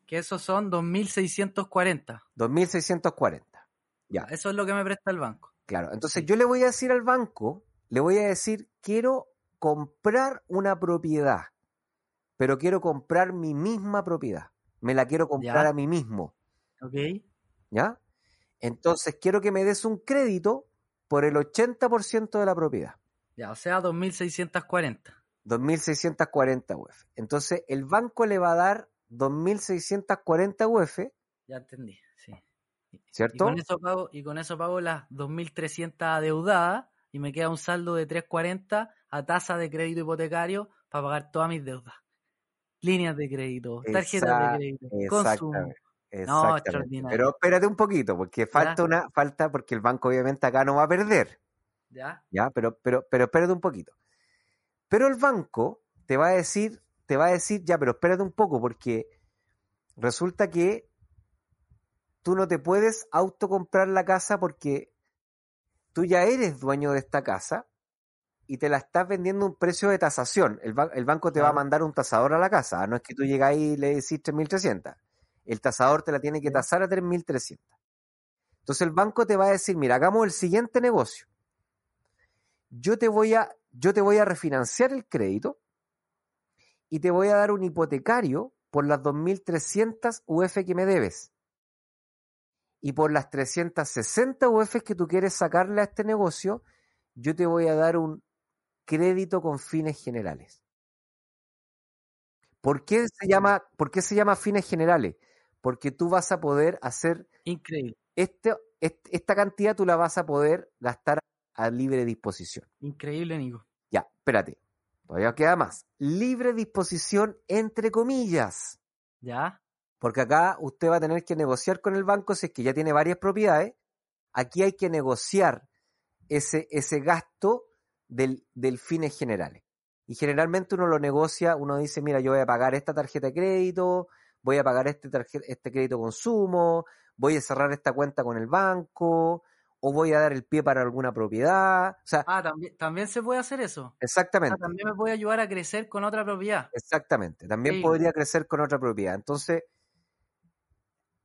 Que esos son 2.640. 2.640. Ya, Eso es lo que me presta el banco. claro. Entonces yo le voy a decir al banco, le voy a decir, quiero comprar una propiedad, pero quiero comprar mi misma propiedad. Me la quiero comprar Ya. a mí mismo, ¿Ok? ¿ya? Entonces quiero que me des un crédito por el 80% de la propiedad, Ya, o sea, 2.640. 2.640 UF. Entonces el banco le va a dar 2.640 UF, Ya entendí, sí. ¿Cierto? Y con eso pago, y con eso pago las 2.300 adeudadas y me queda un saldo de 340 a tasa de crédito hipotecario para pagar todas mis deudas. Líneas de crédito, tarjetas Exact- de crédito, consumo. Exactamente. No, extraordinario. Pero espérate un poquito, porque falta una, falta, porque el banco obviamente acá no va a perder. ¿Ya? ¿ya? Pero, pero, pero espérate un poquito. Pero el banco te va a decir, te va a decir, ya, pero espérate un poco, porque resulta que tú no te puedes autocomprar la casa porque tú ya eres dueño de esta casa y te la estás vendiendo a un precio de tasación. El, ba- el banco te va a mandar un tasador a la casa. No es que tú ahí y le decís 3.300. El tasador te la tiene que tasar a 3.300. Entonces el banco te va a decir, mira, hagamos el siguiente negocio yo te voy a, yo te voy a refinanciar el crédito y te voy a dar un hipotecario por las 2.300 UF que me debes. Y por las 360 UF que tú quieres sacarle a este negocio, yo te voy a dar un crédito con fines generales. ¿Por qué se llama, por qué se llama fines generales? Porque tú vas a poder hacer Increíble, este, este- esta cantidad, tú la vas a poder gastar a libre disposición. increíble, Nico. Ya, espérate. Todavía queda más. Libre disposición entre comillas. ¿Ya? Porque acá usted va a tener que negociar con el banco si es que ya tiene varias propiedades. Aquí hay que negociar ese, ese gasto del, del fines generales. Y generalmente uno lo negocia, uno dice, mira, yo voy a pagar esta tarjeta de crédito, voy a pagar este, tarje- este crédito consumo, voy a cerrar esta cuenta con el banco, o voy a dar el pie para alguna propiedad. O sea, Ah, también, también se puede hacer eso. Ah, exactamente. también me puede ayudar a crecer con otra propiedad. Exactamente, también Sí. podría crecer con otra propiedad. Entonces,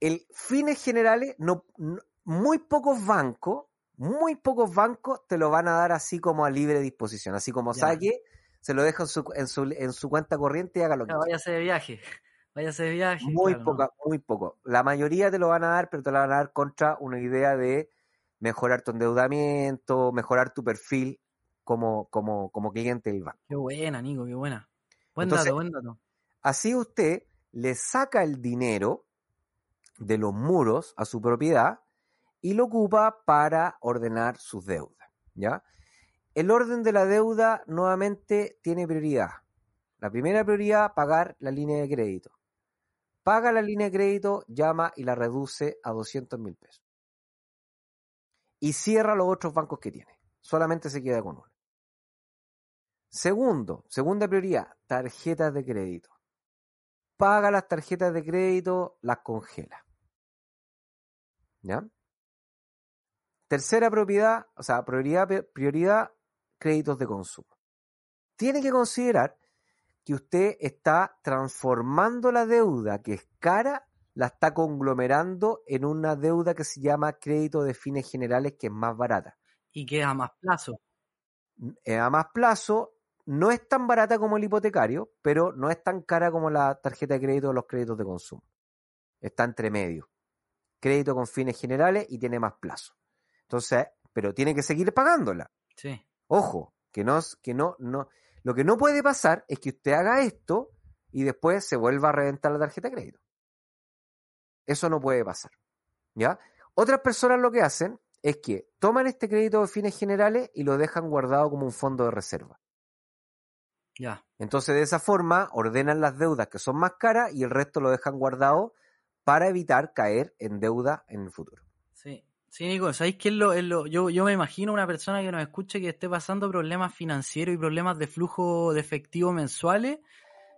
el fines generales, no, no- muy pocos bancos, muy pocos bancos te lo van a dar así como a libre disposición, así como Ya. saque, se lo deja en su, en su, en su cuenta corriente y haga lo que quiera. váyase de viaje. Váyase de viaje. Muy claro, ¿no? poca, muy poco. La mayoría te lo van a dar, pero te lo van a dar contra una idea de mejorar tu endeudamiento, mejorar tu perfil como, como, como cliente del banco. Qué buena, Nico, qué buena. Buen Entonces, dato, buen dato. Así usted le saca el dinero de los muros a su propiedad y lo ocupa para ordenar sus deudas. ¿ya? El orden de la deuda nuevamente tiene prioridad. La primera prioridad, pagar la línea de crédito. Paga la línea de crédito, llama y la reduce a 200 mil pesos. Y cierra los otros bancos que tiene. Solamente se queda con uno. Segundo, segunda prioridad, tarjetas de crédito. Paga las tarjetas de crédito, las congela. ¿Ya? Tercera propiedad, o sea, prioridad, prioridad, créditos de consumo. Tiene que considerar que usted está transformando la deuda que es cara, la está conglomerando en una deuda que se llama crédito de fines generales, que es más barata. Y que es a más plazo. Es a más plazo, no es tan barata como el hipotecario, pero no es tan cara como la tarjeta de crédito o los créditos de consumo. Está entre medio. Crédito con fines generales y tiene más plazo. Entonces, pero tiene que seguir pagándola. Sí. Ojo, que no, que no, no. Lo que no puede pasar es que usted haga esto y después se vuelva a reventar la tarjeta de crédito. Eso no puede pasar. ¿Ya? Otras personas lo que hacen es que toman este crédito de fines generales y lo dejan guardado como un fondo de reserva. Ya. Entonces, de esa forma, ordenan las deudas que son más caras y el resto lo dejan guardado para evitar caer en deuda en el futuro. Sí. Sí, Nico, ¿sabéis qué es lo, es lo- yo, yo me imagino una persona que nos escuche que esté pasando problemas financieros y problemas de flujo de efectivo mensuales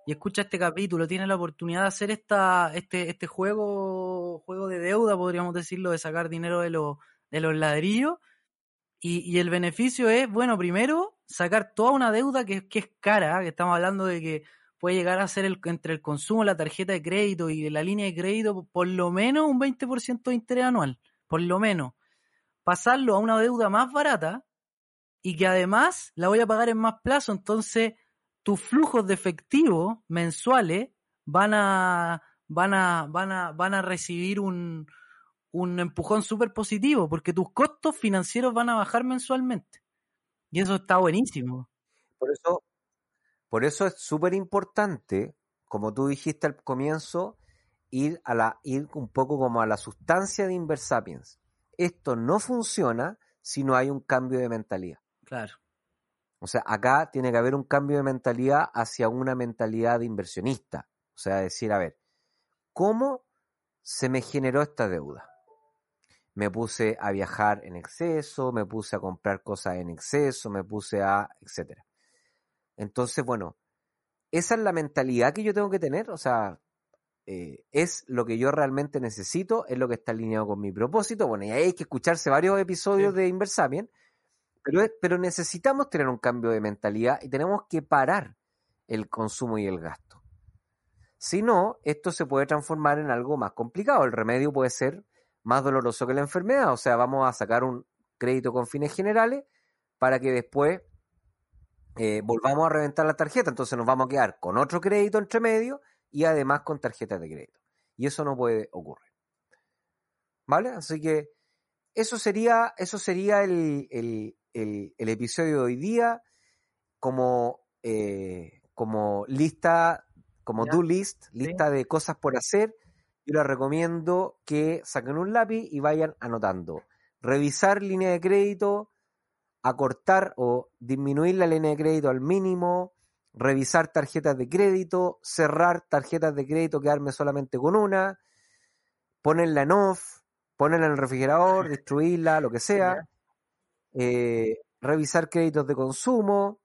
y escucha este capítulo, tiene la oportunidad de hacer esta, este, este juego, juego de deuda, podríamos decirlo, de sacar dinero de, los de los ladrillos. Y, y el beneficio es, bueno, primero, sacar toda una deuda que, que es cara, ¿eh? que estamos hablando de que puede llegar a ser el, entre el consumo, la tarjeta de crédito y la línea de crédito, por lo menos un 20% de interés anual por lo menos, pasarlo a una deuda más barata y que además la voy a pagar en más plazo, entonces tus flujos de efectivo mensuales van a van a van a van a recibir un un empujón súper positivo porque tus costos financieros van a bajar mensualmente. Y eso está buenísimo. Por eso, por eso es súper importante, como tú dijiste al comienzo, ir a la, ir un poco como a la sustancia de Inversapiens. Esto no funciona si no hay un cambio de mentalidad. Claro. O sea, acá tiene que haber un cambio de mentalidad hacia una mentalidad de inversionista. O sea, decir, a ver, ¿cómo se me generó esta deuda? Me puse a viajar en exceso, me puse a comprar cosas en exceso, me puse a, etcétera. Entonces, bueno, esa es la mentalidad que yo tengo que tener. O sea, eh, es lo que yo realmente necesito, es lo que está alineado con mi propósito. Bueno, y ahí hay que escucharse varios episodios Sí. de Inversapien, pero, pero necesitamos tener un cambio de mentalidad y tenemos que parar el consumo y el gasto. Si no, esto se puede transformar en algo más complicado. El remedio puede ser más doloroso que la enfermedad. O sea, vamos a sacar un crédito con fines generales para que después eh, volvamos a reventar la tarjeta. Entonces nos vamos a quedar con otro crédito entre medio y además con tarjetas de crédito. Y eso no puede ocurrir. ¿Vale? Así que eso sería, eso sería el- el- el episodio de hoy día como, eh, como lista, como do list, lista de cosas por hacer. Yo les recomiendo que saquen un lápiz y vayan anotando. Revisar línea de crédito, acortar o disminuir la línea de crédito al mínimo, revisar tarjetas de crédito, cerrar tarjetas de crédito, quedarme solamente con una, ponerla en off, ponerla en el refrigerador, destruirla, lo que sea, eh, revisar créditos de consumo,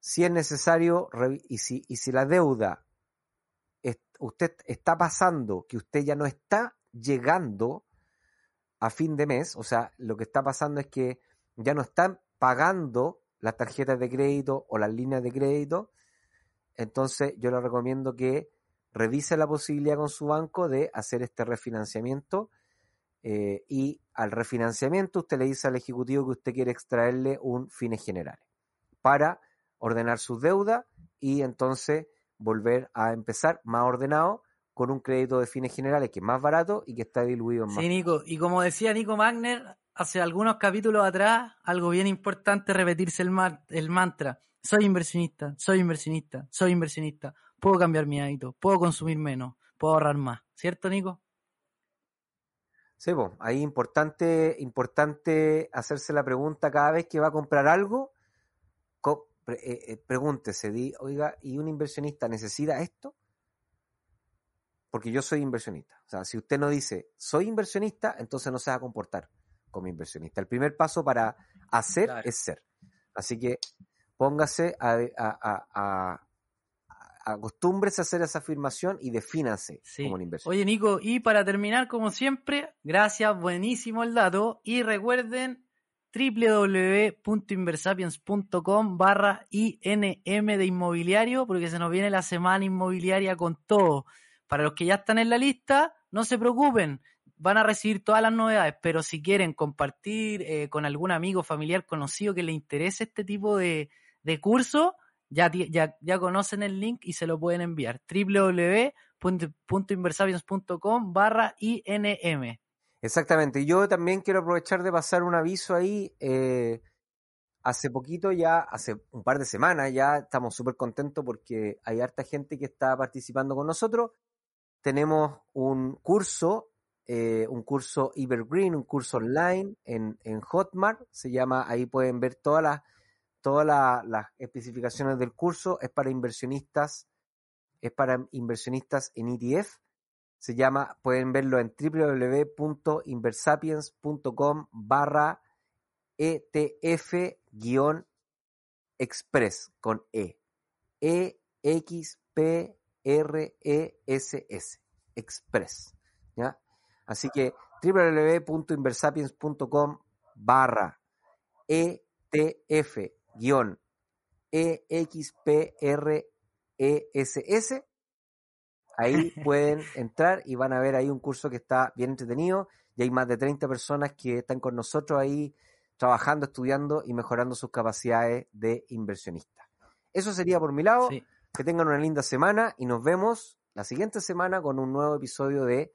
si es necesario, y si, y si la deuda usted está pasando, que usted ya no está llegando a fin de mes, o sea, lo que está pasando es que ya no están pagando las tarjetas de crédito o las líneas de crédito, entonces yo le recomiendo que revise la posibilidad con su banco de hacer este refinanciamiento eh, y al refinanciamiento usted le dice al ejecutivo que usted quiere extraerle un fines generales para ordenar sus deudas y entonces volver a empezar más ordenado con un crédito de fines generales que es más barato y que está diluido en más. Sí, Nico. Y como decía Nico Magner hace algunos capítulos atrás, algo bien importante es repetirse el, ma- el mantra. Soy inversionista, soy inversionista, soy inversionista. Puedo cambiar mi hábito, puedo consumir menos, puedo ahorrar más. ¿Cierto, Nico? Sí, pues, ahí importante, importante hacerse la pregunta cada vez que va a comprar algo, co- pre- eh, eh, pregúntese, di, oiga, ¿y un inversionista necesita esto? Porque yo soy inversionista. O sea, si usted no dice, soy inversionista, entonces no se va a comportar como inversionista. El primer paso para hacer Claro. es ser. Así que póngase a- acostúmbrese a hacer esa afirmación y defínase Sí. como un inversionista. Oye, Nico, y para terminar, como siempre, gracias, buenísimo el dato. Y recuerden www.inversapiens.com barra INM de inmobiliario, porque se nos viene la semana inmobiliaria con todo. Para los que ya están en la lista, no se preocupen, van a recibir todas las novedades, pero si quieren compartir eh, con algún amigo, familiar, conocido que le interese este tipo de, de curso, ya, ya, ya conocen el link y se lo pueden enviar. www.inversapiens.com barra INM. Exactamente. Yo también quiero aprovechar de pasar un aviso ahí. eh, hace poquito ya, hace un par de semanas ya, estamos súper contentos porque hay harta gente que está participando con nosotros. Tenemos un curso, eh, un curso Evergreen, un curso online en, en Hotmart. Se llama, ahí pueden ver todas las todas la- las especificaciones del curso. Es para inversionistas, es para inversionistas en ETF se llama, pueden verlo en www.inversapiens.com barra ETF-express con E. E X P R E S S. Express. ¿Ya? Así que www.inversapiens.com barra ETF guion E X P R E S S Ahí pueden entrar y van a ver ahí un curso que está bien entretenido y hay más de 30 personas que están con nosotros ahí trabajando, estudiando y mejorando sus capacidades de inversionista. Eso sería por mi lado. Sí. Que tengan una linda semana y nos vemos la siguiente semana con un nuevo episodio de